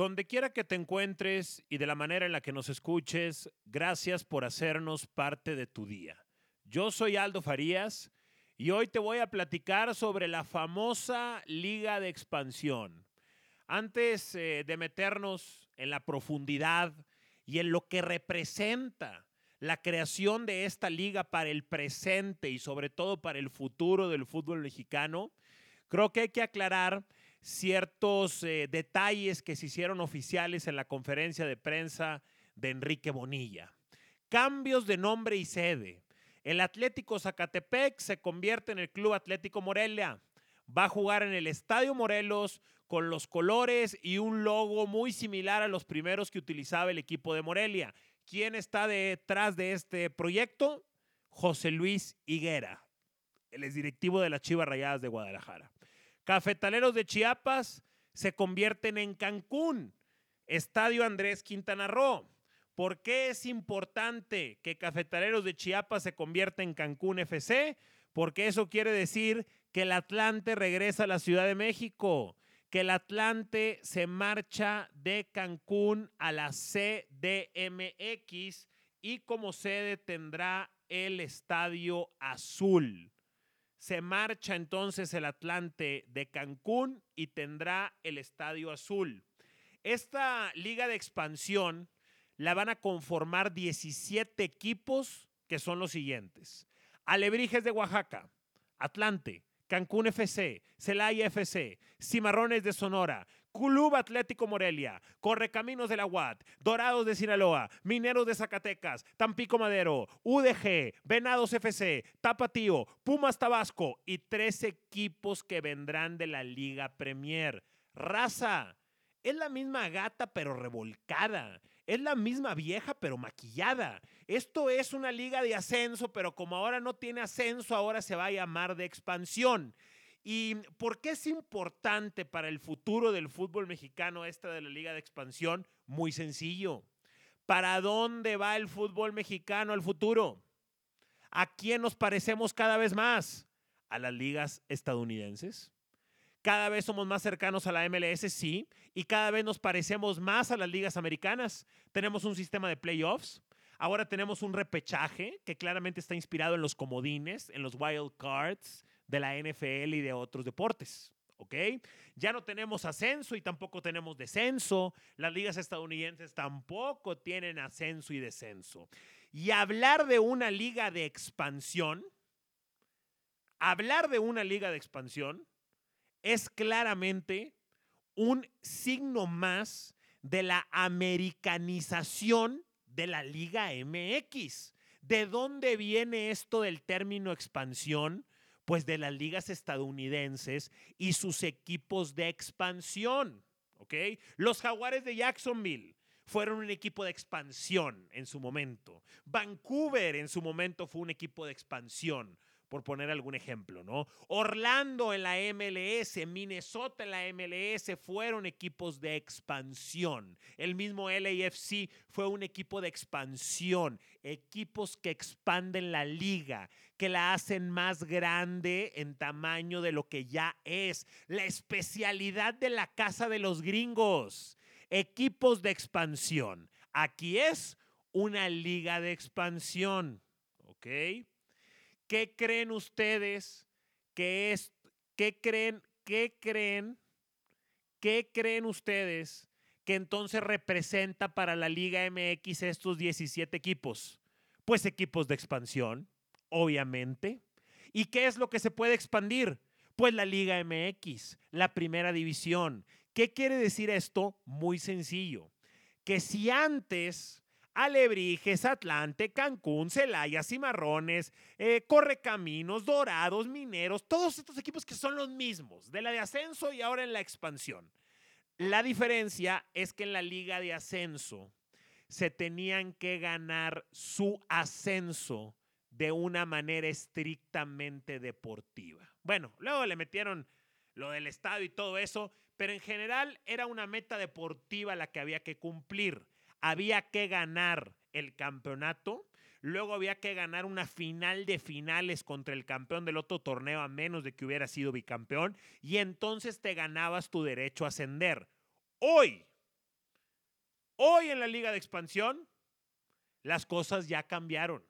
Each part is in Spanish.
Donde quiera que te encuentres y de la manera en la que nos escuches, gracias por hacernos parte de tu día. Yo soy Aldo Farías y hoy te voy a platicar sobre la famosa Liga de Expansión. Antes eh, de meternos en la profundidad y en lo que representa la creación de esta liga para el presente y sobre todo para el futuro del fútbol mexicano, creo que hay que aclarar ciertos eh, detalles que se hicieron oficiales en la conferencia de prensa de Enrique Bonilla. Cambios de nombre y sede. El Atlético Zacatepec se convierte en el Club Atlético Morelia. Va a jugar en el Estadio Morelos con los colores y un logo muy similar a los primeros que utilizaba el equipo de Morelia. ¿Quién está detrás de este proyecto? José Luis Higuera, el exdirectivo de las Chivas Rayadas de Guadalajara. Cafetaleros de Chiapas se convierten en Cancún, Estadio Andrés Quintana Roo. ¿Por qué es importante que Cafetaleros de Chiapas se convierta en Cancún FC? Porque eso quiere decir que el Atlante regresa a la Ciudad de México, que el Atlante se marcha de Cancún a la CDMX y como sede tendrá el Estadio Azul. Se marcha entonces el Atlante de Cancún y tendrá el Estadio Azul. Esta liga de expansión la van a conformar 17 equipos que son los siguientes. Alebrijes de Oaxaca, Atlante, Cancún FC, Celaya FC, Cimarrones de Sonora, Club Atlético Morelia, Correcaminos de la UAT, Dorados de Sinaloa, Mineros de Zacatecas, Tampico Madero, UDG, Venados FC, Tapatío, Pumas Tabasco y tres equipos que vendrán de la Liga Premier. Raza, es la misma gata pero revolcada. Es la misma vieja pero maquillada. Esto es una liga de ascenso, pero como ahora no tiene ascenso, ahora se va a llamar de expansión. ¿Y por qué es importante para el futuro del fútbol mexicano esta de la Liga de Expansión? Muy sencillo. ¿Para dónde va el fútbol mexicano al futuro? ¿A quién nos parecemos cada vez más? ¿A las ligas estadounidenses? Cada vez somos más cercanos a la MLS, sí, y cada vez nos parecemos más a las ligas americanas. Tenemos un sistema de playoffs, ahora tenemos un repechaje que claramente está inspirado en los comodines, en los wild cards, de la NFL y de otros deportes. ¿ok? Ya no tenemos ascenso y tampoco tenemos descenso. Las ligas estadounidenses tampoco tienen ascenso y descenso. Y hablar de una liga de expansión, hablar de una liga de expansión es claramente un signo más de la americanización de la Liga MX. ¿De dónde viene esto del término expansión? Pues de las ligas estadounidenses y sus equipos de expansión. ¿ok? Los Jaguares de Jacksonville fueron un equipo de expansión en su momento. Vancouver en su momento fue un equipo de expansión por poner algún ejemplo, ¿no? Orlando en la MLS, Minnesota en la MLS fueron equipos de expansión. El mismo LAFC fue un equipo de expansión, equipos que expanden la liga, que la hacen más grande en tamaño de lo que ya es. La especialidad de la casa de los gringos, equipos de expansión. Aquí es una liga de expansión, ¿ok? ¿Qué creen ustedes que es, qué creen, qué creen, qué creen ustedes que entonces representa para la Liga MX estos 17 equipos? Pues equipos de expansión, obviamente. ¿Y qué es lo que se puede expandir? Pues la Liga MX, la primera división. ¿Qué quiere decir esto? Muy sencillo. Que si antes Alebrijes, Atlante, Cancún, Celaya, Cimarrones, eh, Correcaminos, Dorados, Mineros, todos estos equipos que son los mismos, de la de ascenso y ahora en la expansión. La diferencia es que en la liga de ascenso se tenían que ganar su ascenso de una manera estrictamente deportiva. Bueno, luego le metieron lo del estadio y todo eso, pero en general era una meta deportiva la que había que cumplir había que ganar el campeonato, luego había que ganar una final de finales contra el campeón del otro torneo a menos de que hubiera sido bicampeón y entonces te ganabas tu derecho a ascender. Hoy, Hoy en la liga de expansión, las cosas ya cambiaron.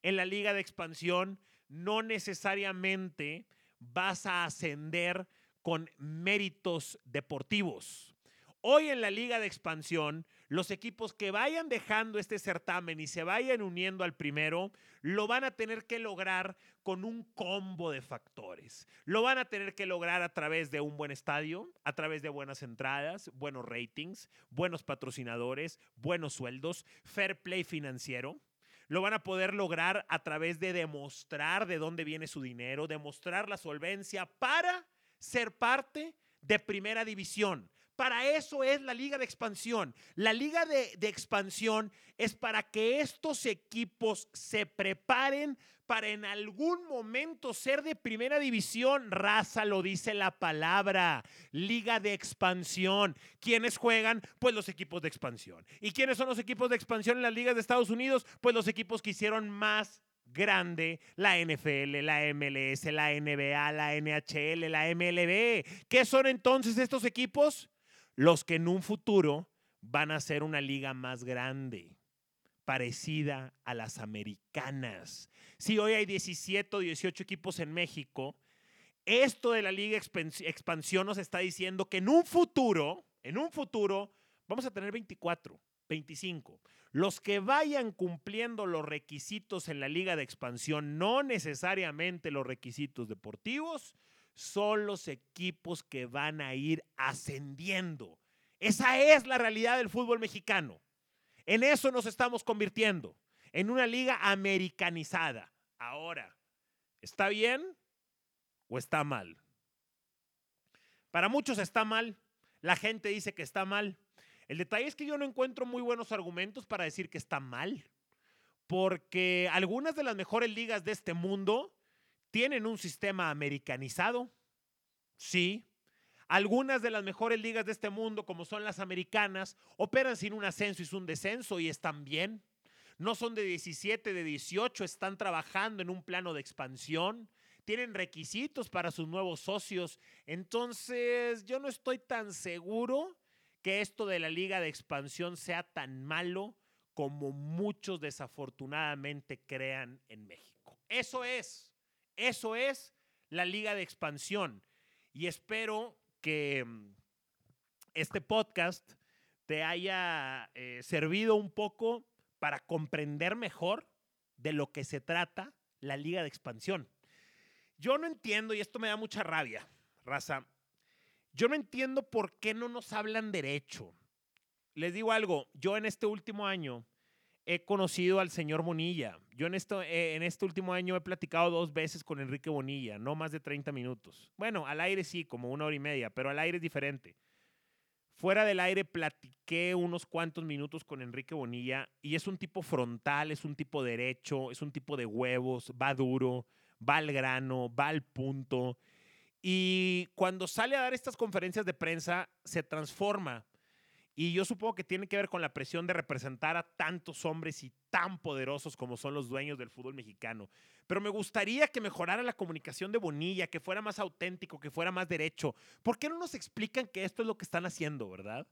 En la liga de expansión no necesariamente vas a ascender con méritos deportivos. Hoy en la liga de expansión, los equipos que vayan dejando este certamen y se vayan uniendo al primero, lo van a tener que lograr con un combo de factores. Lo van a tener que lograr a través de un buen estadio, a través de buenas entradas, buenos ratings, buenos patrocinadores, buenos sueldos, fair play financiero. Lo van a poder lograr a través de demostrar de dónde viene su dinero, demostrar la solvencia para ser parte de primera división. Para eso es la liga de expansión. La liga de, expansión es para que estos equipos se preparen para en algún momento ser de primera división. Raza lo dice la palabra. Liga de expansión. ¿Quiénes juegan? Pues los equipos de expansión. ¿Y quiénes son los equipos de expansión en las ligas de Estados Unidos? Pues los equipos que hicieron más grande la NFL, la MLS, la NBA, la NHL, la MLB. ¿Qué son entonces estos equipos? Los que en un futuro van a ser una liga más grande, parecida a las americanas. Si hoy hay 17 o 18 equipos en México, esto de la liga expansión nos está diciendo que en un futuro, en un futuro, vamos a tener 24, 25. Los que vayan cumpliendo los requisitos en la liga de expansión, no necesariamente los requisitos deportivos, son los equipos que van a ir ascendiendo. Esa es la realidad del fútbol mexicano. En eso nos estamos convirtiendo, en una liga americanizada. Ahora, ¿está bien o está mal? Para muchos está mal. La gente dice que está mal. El detalle es que yo no encuentro muy buenos argumentos para decir que está mal, porque algunas de las mejores ligas de este mundo tienen un sistema americanizado, sí. Algunas de las mejores ligas de este mundo, como son las americanas, operan sin un ascenso y sin un descenso y están bien. No son de 17, de 18, están trabajando en un plano de expansión tienen requisitos para sus nuevos socios. Entonces, yo no estoy tan seguro que esto de la liga de expansión sea tan malo como muchos desafortunadamente crean en México. Eso es, eso es la liga de expansión. Y espero que mm, este podcast te haya eh, servido un poco para comprender mejor de lo que se trata la liga de expansión. Yo no entiendo, y esto me da mucha rabia, raza, yo no entiendo por qué no nos hablan derecho. Les digo algo, yo en este último año he conocido al señor Bonilla. Yo en, esto, eh, en este último año he platicado dos veces con Enrique Bonilla, no más de 30 minutos. Bueno, al aire sí, como una hora y media, pero al aire es diferente. Fuera del aire platiqué unos cuantos minutos con Enrique Bonilla y es un tipo frontal, es un tipo derecho, es un tipo de huevos, va duro, va al grano, va al punto y cuando sale a dar estas conferencias de prensa, se transforma. Y yo supongo que tiene que ver con la presión de representar a tantos hombres y tan poderosos como son los dueños del fútbol mexicano. Pero me gustaría que mejorara la comunicación de Bonilla, que fuera más auténtico, que fuera más derecho. ¿Por qué no nos explican que esto es lo que están haciendo, verdad?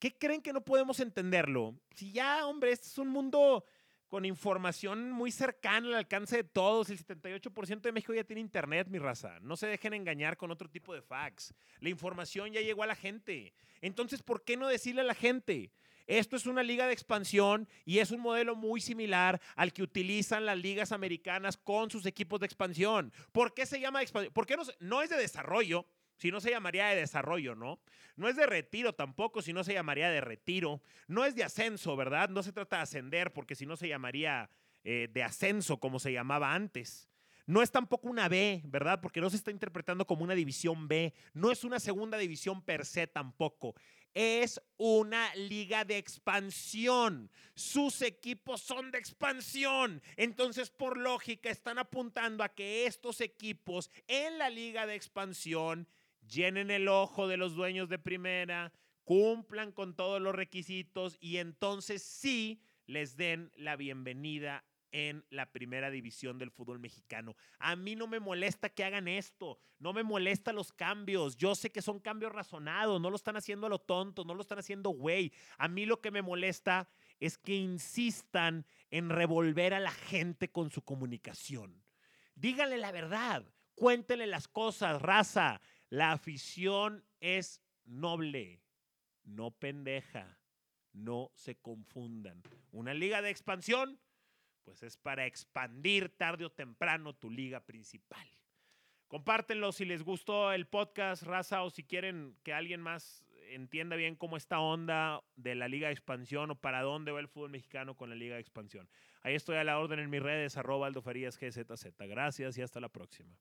¿Qué creen que no podemos entenderlo? Si ya, hombre, este es un mundo con información muy cercana al alcance de todos. El 78% de México ya tiene internet, mi raza. No se dejen engañar con otro tipo de fax. La información ya llegó a la gente. Entonces, ¿por qué no decirle a la gente? Esto es una liga de expansión y es un modelo muy similar al que utilizan las ligas americanas con sus equipos de expansión. ¿Por qué se llama expansión? ¿Por qué no, no es de desarrollo? Si no se llamaría de desarrollo, ¿no? No es de retiro tampoco, si no se llamaría de retiro. No es de ascenso, ¿verdad? No se trata de ascender, porque si no se llamaría eh, de ascenso como se llamaba antes. No es tampoco una B, ¿verdad? Porque no se está interpretando como una división B. No es una segunda división per se tampoco. Es una liga de expansión. Sus equipos son de expansión. Entonces, por lógica, están apuntando a que estos equipos en la liga de expansión llenen el ojo de los dueños de primera, cumplan con todos los requisitos y entonces sí les den la bienvenida en la primera división del fútbol mexicano. A mí no me molesta que hagan esto, no me molesta los cambios. Yo sé que son cambios razonados, no lo están haciendo a lo tonto, no lo están haciendo güey. A mí lo que me molesta es que insistan en revolver a la gente con su comunicación. Díganle la verdad, cuéntenle las cosas, raza. La afición es noble, no pendeja. No se confundan. Una liga de expansión pues es para expandir tarde o temprano tu liga principal. Compártenlo si les gustó el podcast, raza, o si quieren que alguien más entienda bien cómo esta onda de la Liga de Expansión o para dónde va el fútbol mexicano con la Liga de Expansión. Ahí estoy a la orden en mis redes, arroba. Gracias y hasta la próxima.